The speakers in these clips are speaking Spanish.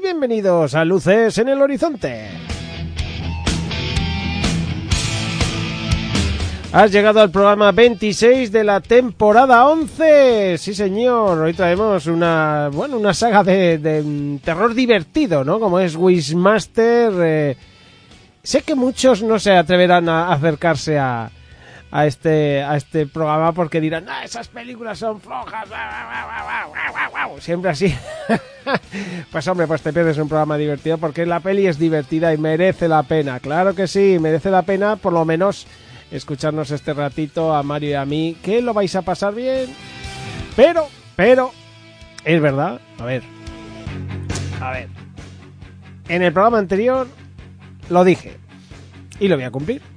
Bienvenidos a Luces en el Horizonte. Has llegado al programa 26 de la temporada 11. Sí, señor. Hoy traemos una, bueno, una saga de, de mm, terror divertido, ¿no? Como es Wishmaster. eh. Sé que muchos no se atreverán a acercarse a, a este a este programa porque dirán, esas películas son flojas. Siempre así. pues hombre, pues te pierdes un programa divertido porque la peli es divertida y merece la pena. Claro que sí, merece la pena por lo menos escucharnos este ratito a Mario y a mí, que lo vais a pasar bien. Pero, pero, es verdad, a ver, a ver, en el programa anterior lo dije y lo voy a cumplir.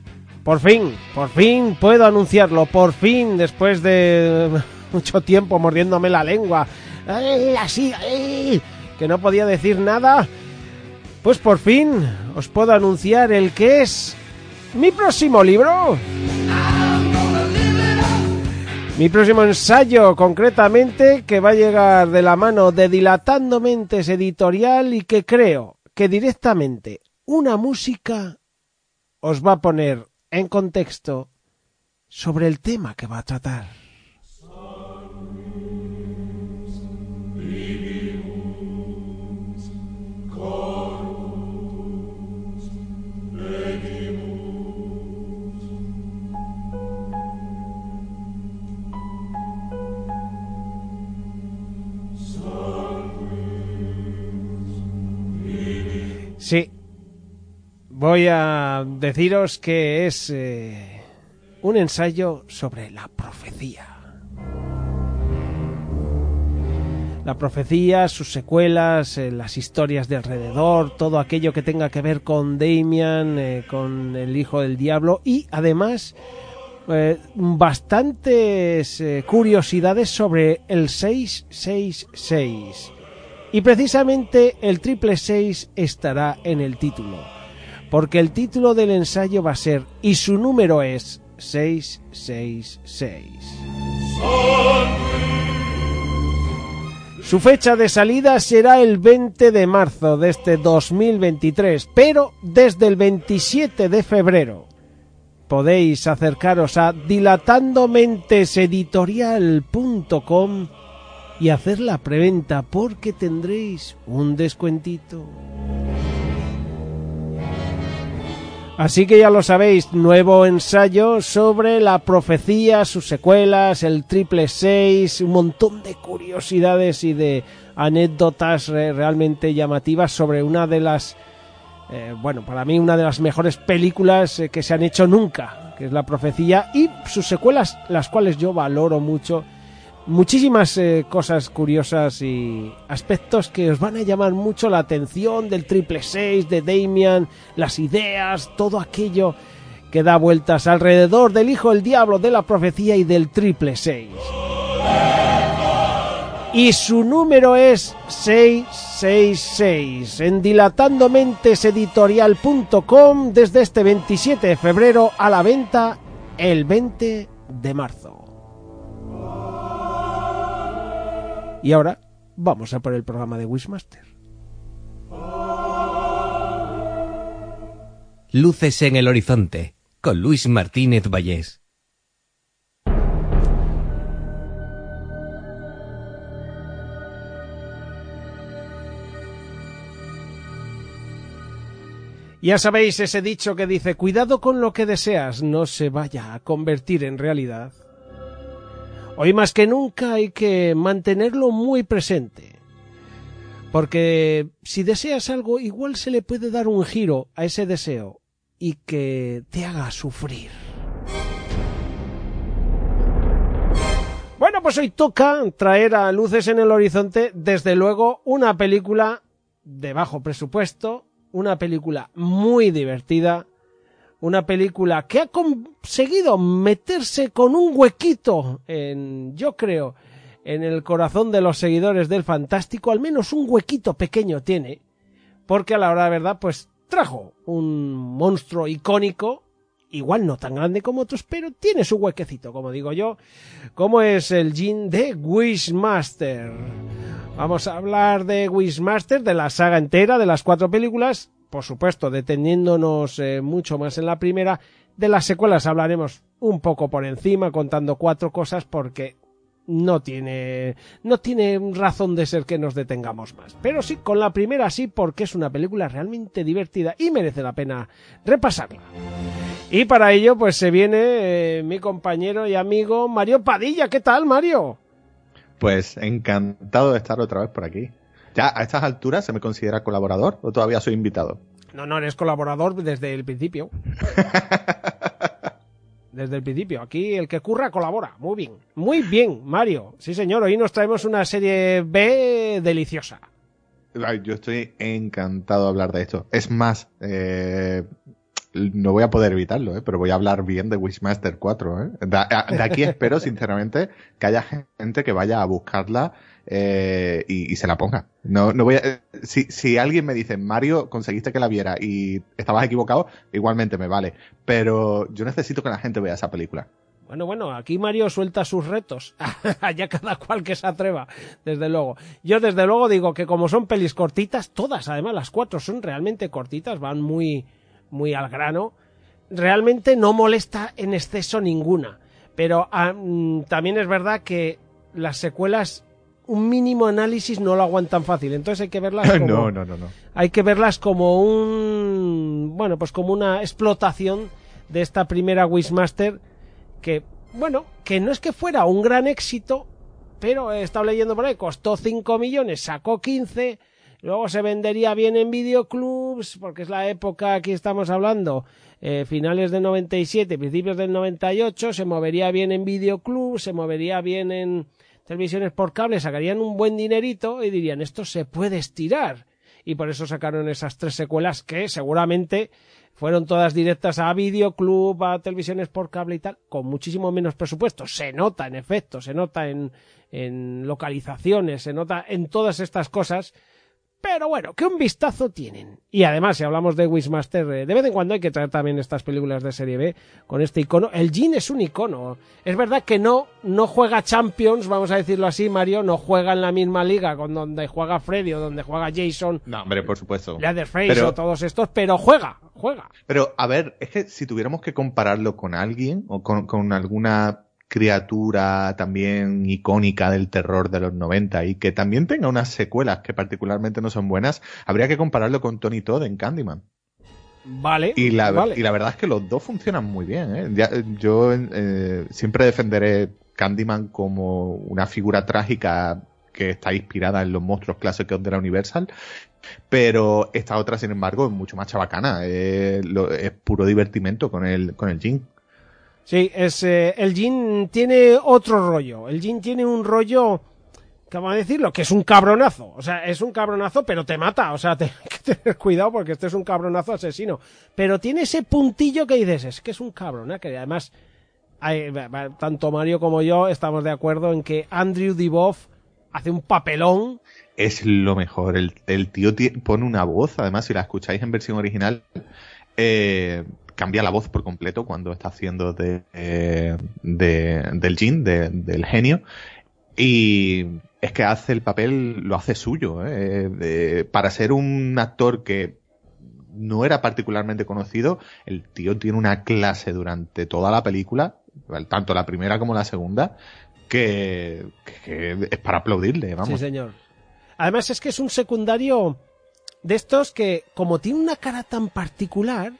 Por fin, por fin puedo anunciarlo, por fin, después de mucho tiempo mordiéndome la lengua, ¡ay, así, que no podía decir nada, pues por fin os puedo anunciar el que es mi próximo libro. Mi próximo ensayo, concretamente, que va a llegar de la mano de Dilatando Mentes Editorial y que creo que directamente una música os va a poner en contexto sobre el tema que va a tratar. Sí, voy a deciros que es eh, un ensayo sobre la profecía. La profecía, sus secuelas, eh, las historias de alrededor, todo aquello que tenga que ver con Damian, eh, con el hijo del diablo y además bastantes curiosidades sobre el 666. Y precisamente el triple 6 estará en el título. Porque el título del ensayo va a ser y su número es 666. Su fecha de salida será el 20 de marzo de este 2023, pero desde el 27 de febrero podéis acercaros a dilatandomenteseditorial.com y hacer la preventa porque tendréis un descuentito. Así que ya lo sabéis, nuevo ensayo sobre la profecía, sus secuelas, el triple seis, un montón de curiosidades y de anécdotas realmente llamativas sobre una de las, eh, bueno, para mí una de las mejores películas eh, que se han hecho nunca, que es la profecía, y sus secuelas, las cuales yo valoro mucho muchísimas eh, cosas curiosas y aspectos que os van a llamar mucho la atención del triple 6, de Damian, las ideas, todo aquello que da vueltas alrededor del hijo del diablo, de la profecía y del triple 6. Y su número es 666 en dilatandomenteseditorial.com desde este 27 de febrero a la venta el 20 de marzo. Y ahora vamos a por el programa de Wishmaster. Luces en el horizonte, con Luis Martínez Vallés. Ya sabéis ese dicho que dice, cuidado con lo que deseas, no se vaya a convertir en realidad. Hoy más que nunca hay que mantenerlo muy presente. Porque si deseas algo, igual se le puede dar un giro a ese deseo y que te haga sufrir. Bueno, pues hoy toca traer a Luces en el Horizonte, desde luego, una película de bajo presupuesto, una película muy divertida, una película que ha conseguido meterse con un huequito en, yo creo, en el corazón de los seguidores del Fantástico, al menos un huequito pequeño tiene, porque a la hora de verdad, pues trajo un monstruo icónico, igual no tan grande como otros, pero tiene su huequecito, como digo yo, como es el Jin de Wishmaster. Vamos a hablar de Wishmaster, de la saga entera, de las cuatro películas, por supuesto, deteniéndonos eh, mucho más en la primera. De las secuelas hablaremos un poco por encima, contando cuatro cosas, porque no tiene no tiene razón de ser que nos detengamos más. Pero sí, con la primera sí, porque es una película realmente divertida y merece la pena repasarla. Y para ello, pues se viene eh, mi compañero y amigo Mario Padilla. ¿Qué tal, Mario? Pues encantado de estar otra vez por aquí. ¿Ya a estas alturas se me considera colaborador o todavía soy invitado? No, no, eres colaborador desde el principio. desde el principio. Aquí el que curra colabora. Muy bien. Muy bien, Mario. Sí, señor. Hoy nos traemos una serie B deliciosa. Yo estoy encantado de hablar de esto. Es más, eh, no voy a poder evitarlo, ¿eh? pero voy a hablar bien de Wishmaster 4. ¿eh? De, aquí espero, sinceramente, que haya gente que vaya a buscarla eh, y, se la ponga. No, no voy a, si, si alguien me dice, Mario, conseguiste que la viera y estabas equivocado, igualmente me vale. Pero yo necesito que la gente vea esa película. Bueno, bueno, aquí Mario suelta sus retos. Allá cada cual que se atreva, desde luego. Yo desde luego digo que como son pelis cortitas, todas, además las cuatro son realmente cortitas, van muy, muy al grano, realmente no molesta en exceso ninguna. Pero también es verdad que las secuelas un mínimo análisis no lo aguantan fácil, entonces hay que verlas como no, no, no, no. hay que verlas como un bueno, pues como una explotación de esta primera Wishmaster que bueno, que no es que fuera un gran éxito, pero he estado leyendo por ahí, costó 5 millones, sacó 15 Luego se vendería bien en videoclubs, porque es la época aquí estamos hablando, eh, finales del 97, principios del 98, se movería bien en videoclubs, se movería bien en televisiones por cable, sacarían un buen dinerito y dirían, esto se puede estirar. Y por eso sacaron esas tres secuelas que seguramente fueron todas directas a videoclub, a televisiones por cable y tal, con muchísimo menos presupuesto. Se nota en efecto, se nota en localizaciones, se nota en todas estas cosas pero bueno, que un vistazo tienen. Y además, si hablamos de Wishmaster, eh, de vez en cuando hay que traer también estas películas de serie B con este icono. El Jin es un icono. Es verdad que no, no juega Champions, vamos a decirlo así, Mario, no juega en la misma liga con donde juega Freddy o donde juega Jason. No, hombre, por supuesto. Leatherface pero, o todos estos, pero juega, juega. Pero, a ver, es que si tuviéramos que compararlo con alguien o con, con alguna criatura también icónica del terror de los 90 y que también tenga unas secuelas que particularmente no son buenas, habría que compararlo con Tony Todd en Candyman. Vale. Y la, vale. y la verdad es que los dos funcionan muy bien. ¿eh? Ya, yo eh, siempre defenderé Candyman como una figura trágica que está inspirada en los monstruos clásicos de la Universal, pero esta otra, sin embargo, es mucho más chabacana. Eh, lo, es puro divertimento con el, con el Jin. Sí, es, eh, el Jin tiene otro rollo. El Jin tiene un rollo, ¿cómo decirlo? Que es un cabronazo. O sea, es un cabronazo, pero te mata. O sea, te, que tener cuidado porque este es un cabronazo asesino. Pero tiene ese puntillo que dices, es que es un cabrón, que además, tanto Mario como yo estamos de acuerdo en que Andrew Divoff hace un papelón. Es lo mejor. El, el tío pone una voz, además, si la escucháis en versión original, eh, cambia la voz por completo cuando está haciendo de, eh, de del Jin, de, del genio. Y, es que hace el papel, lo hace suyo. ¿eh? para ser un actor que no era particularmente conocido, el tío tiene una clase durante toda la película, tanto la primera como la segunda, que, es para aplaudirle, vamos. Sí, señor. Además es que es un secundario de estos que, como tiene una cara tan particular,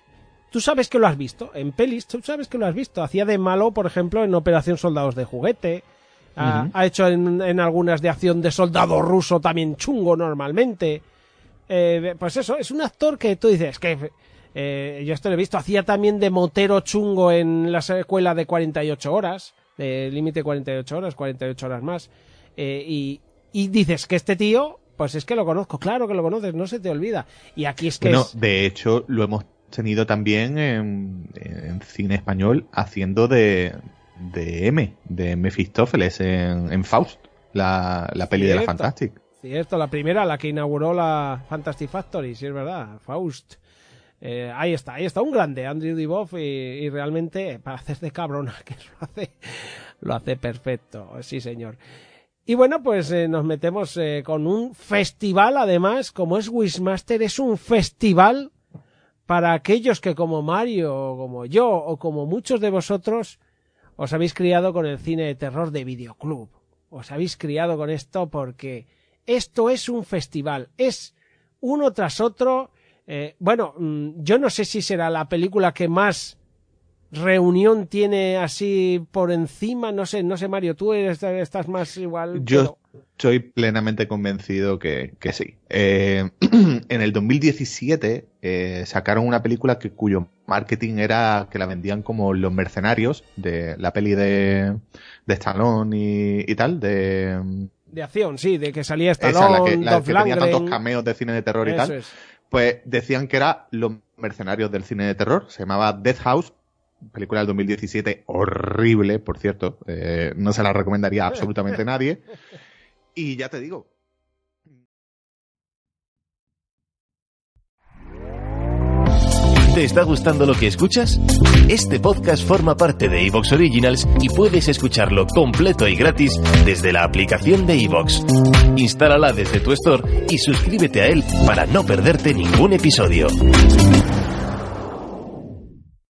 tú sabes que lo has visto. En pelis, tú sabes que lo has visto. Hacía de malo, por ejemplo, en Operación Soldados de Juguete. ha, hecho en, algunas de acción de soldado ruso también chungo normalmente. Eh, pues eso, es un actor que tú dices que eh, yo esto lo he visto. Hacía también de motero chungo en la escuela de 48 horas. De límite 48 horas, 48 horas más. Eh, y, y dices que este tío pues es que lo conozco, claro que lo conoces, no se te olvida. Y aquí es que bueno, de hecho, lo hemos tenido también en, cine español haciendo de, de M, de Mephistófeles en, en Faust, la, la peli de la Fantastic. Cierto, la primera, la que inauguró la Fantastic Factory, sí es verdad, Faust. Eh, ahí está, ahí está, un grande, Andrew Divoff, y, y, realmente, para hacer de cabrona, que lo hace, lo hace perfecto, sí señor. Y bueno, pues eh, nos metemos eh, con un festival, además, como es Wishmaster, es un festival para aquellos que como Mario, o como yo, o como muchos de vosotros, os habéis criado con el cine de terror de videoclub. Os habéis criado con esto porque esto es un festival, es uno tras otro. Eh, bueno, mm, yo no sé si será la película que más reunión tiene así por encima? No sé, no sé, Mario, tú estás más igual. Yo estoy plenamente convencido que, sí. Eh, en el 2017 eh, sacaron una película que, cuyo marketing era que la vendían como Los Mercenarios, de la peli de, de Stallone y, tal, de... De acción, sí, de que salía Stallone, la que, tenía tantos cameos de cine de terror y tal. Pues decían que era Los Mercenarios del cine de terror, se llamaba Death House película del 2017 horrible, por cierto, eh, no se la recomendaría a absolutamente nadie. Y ya te digo. ¿Te está gustando lo que escuchas? Este podcast forma parte de Evox Originals y puedes escucharlo completo y gratis desde la aplicación de Evox. Instálala desde tu store y suscríbete a él para no perderte ningún episodio.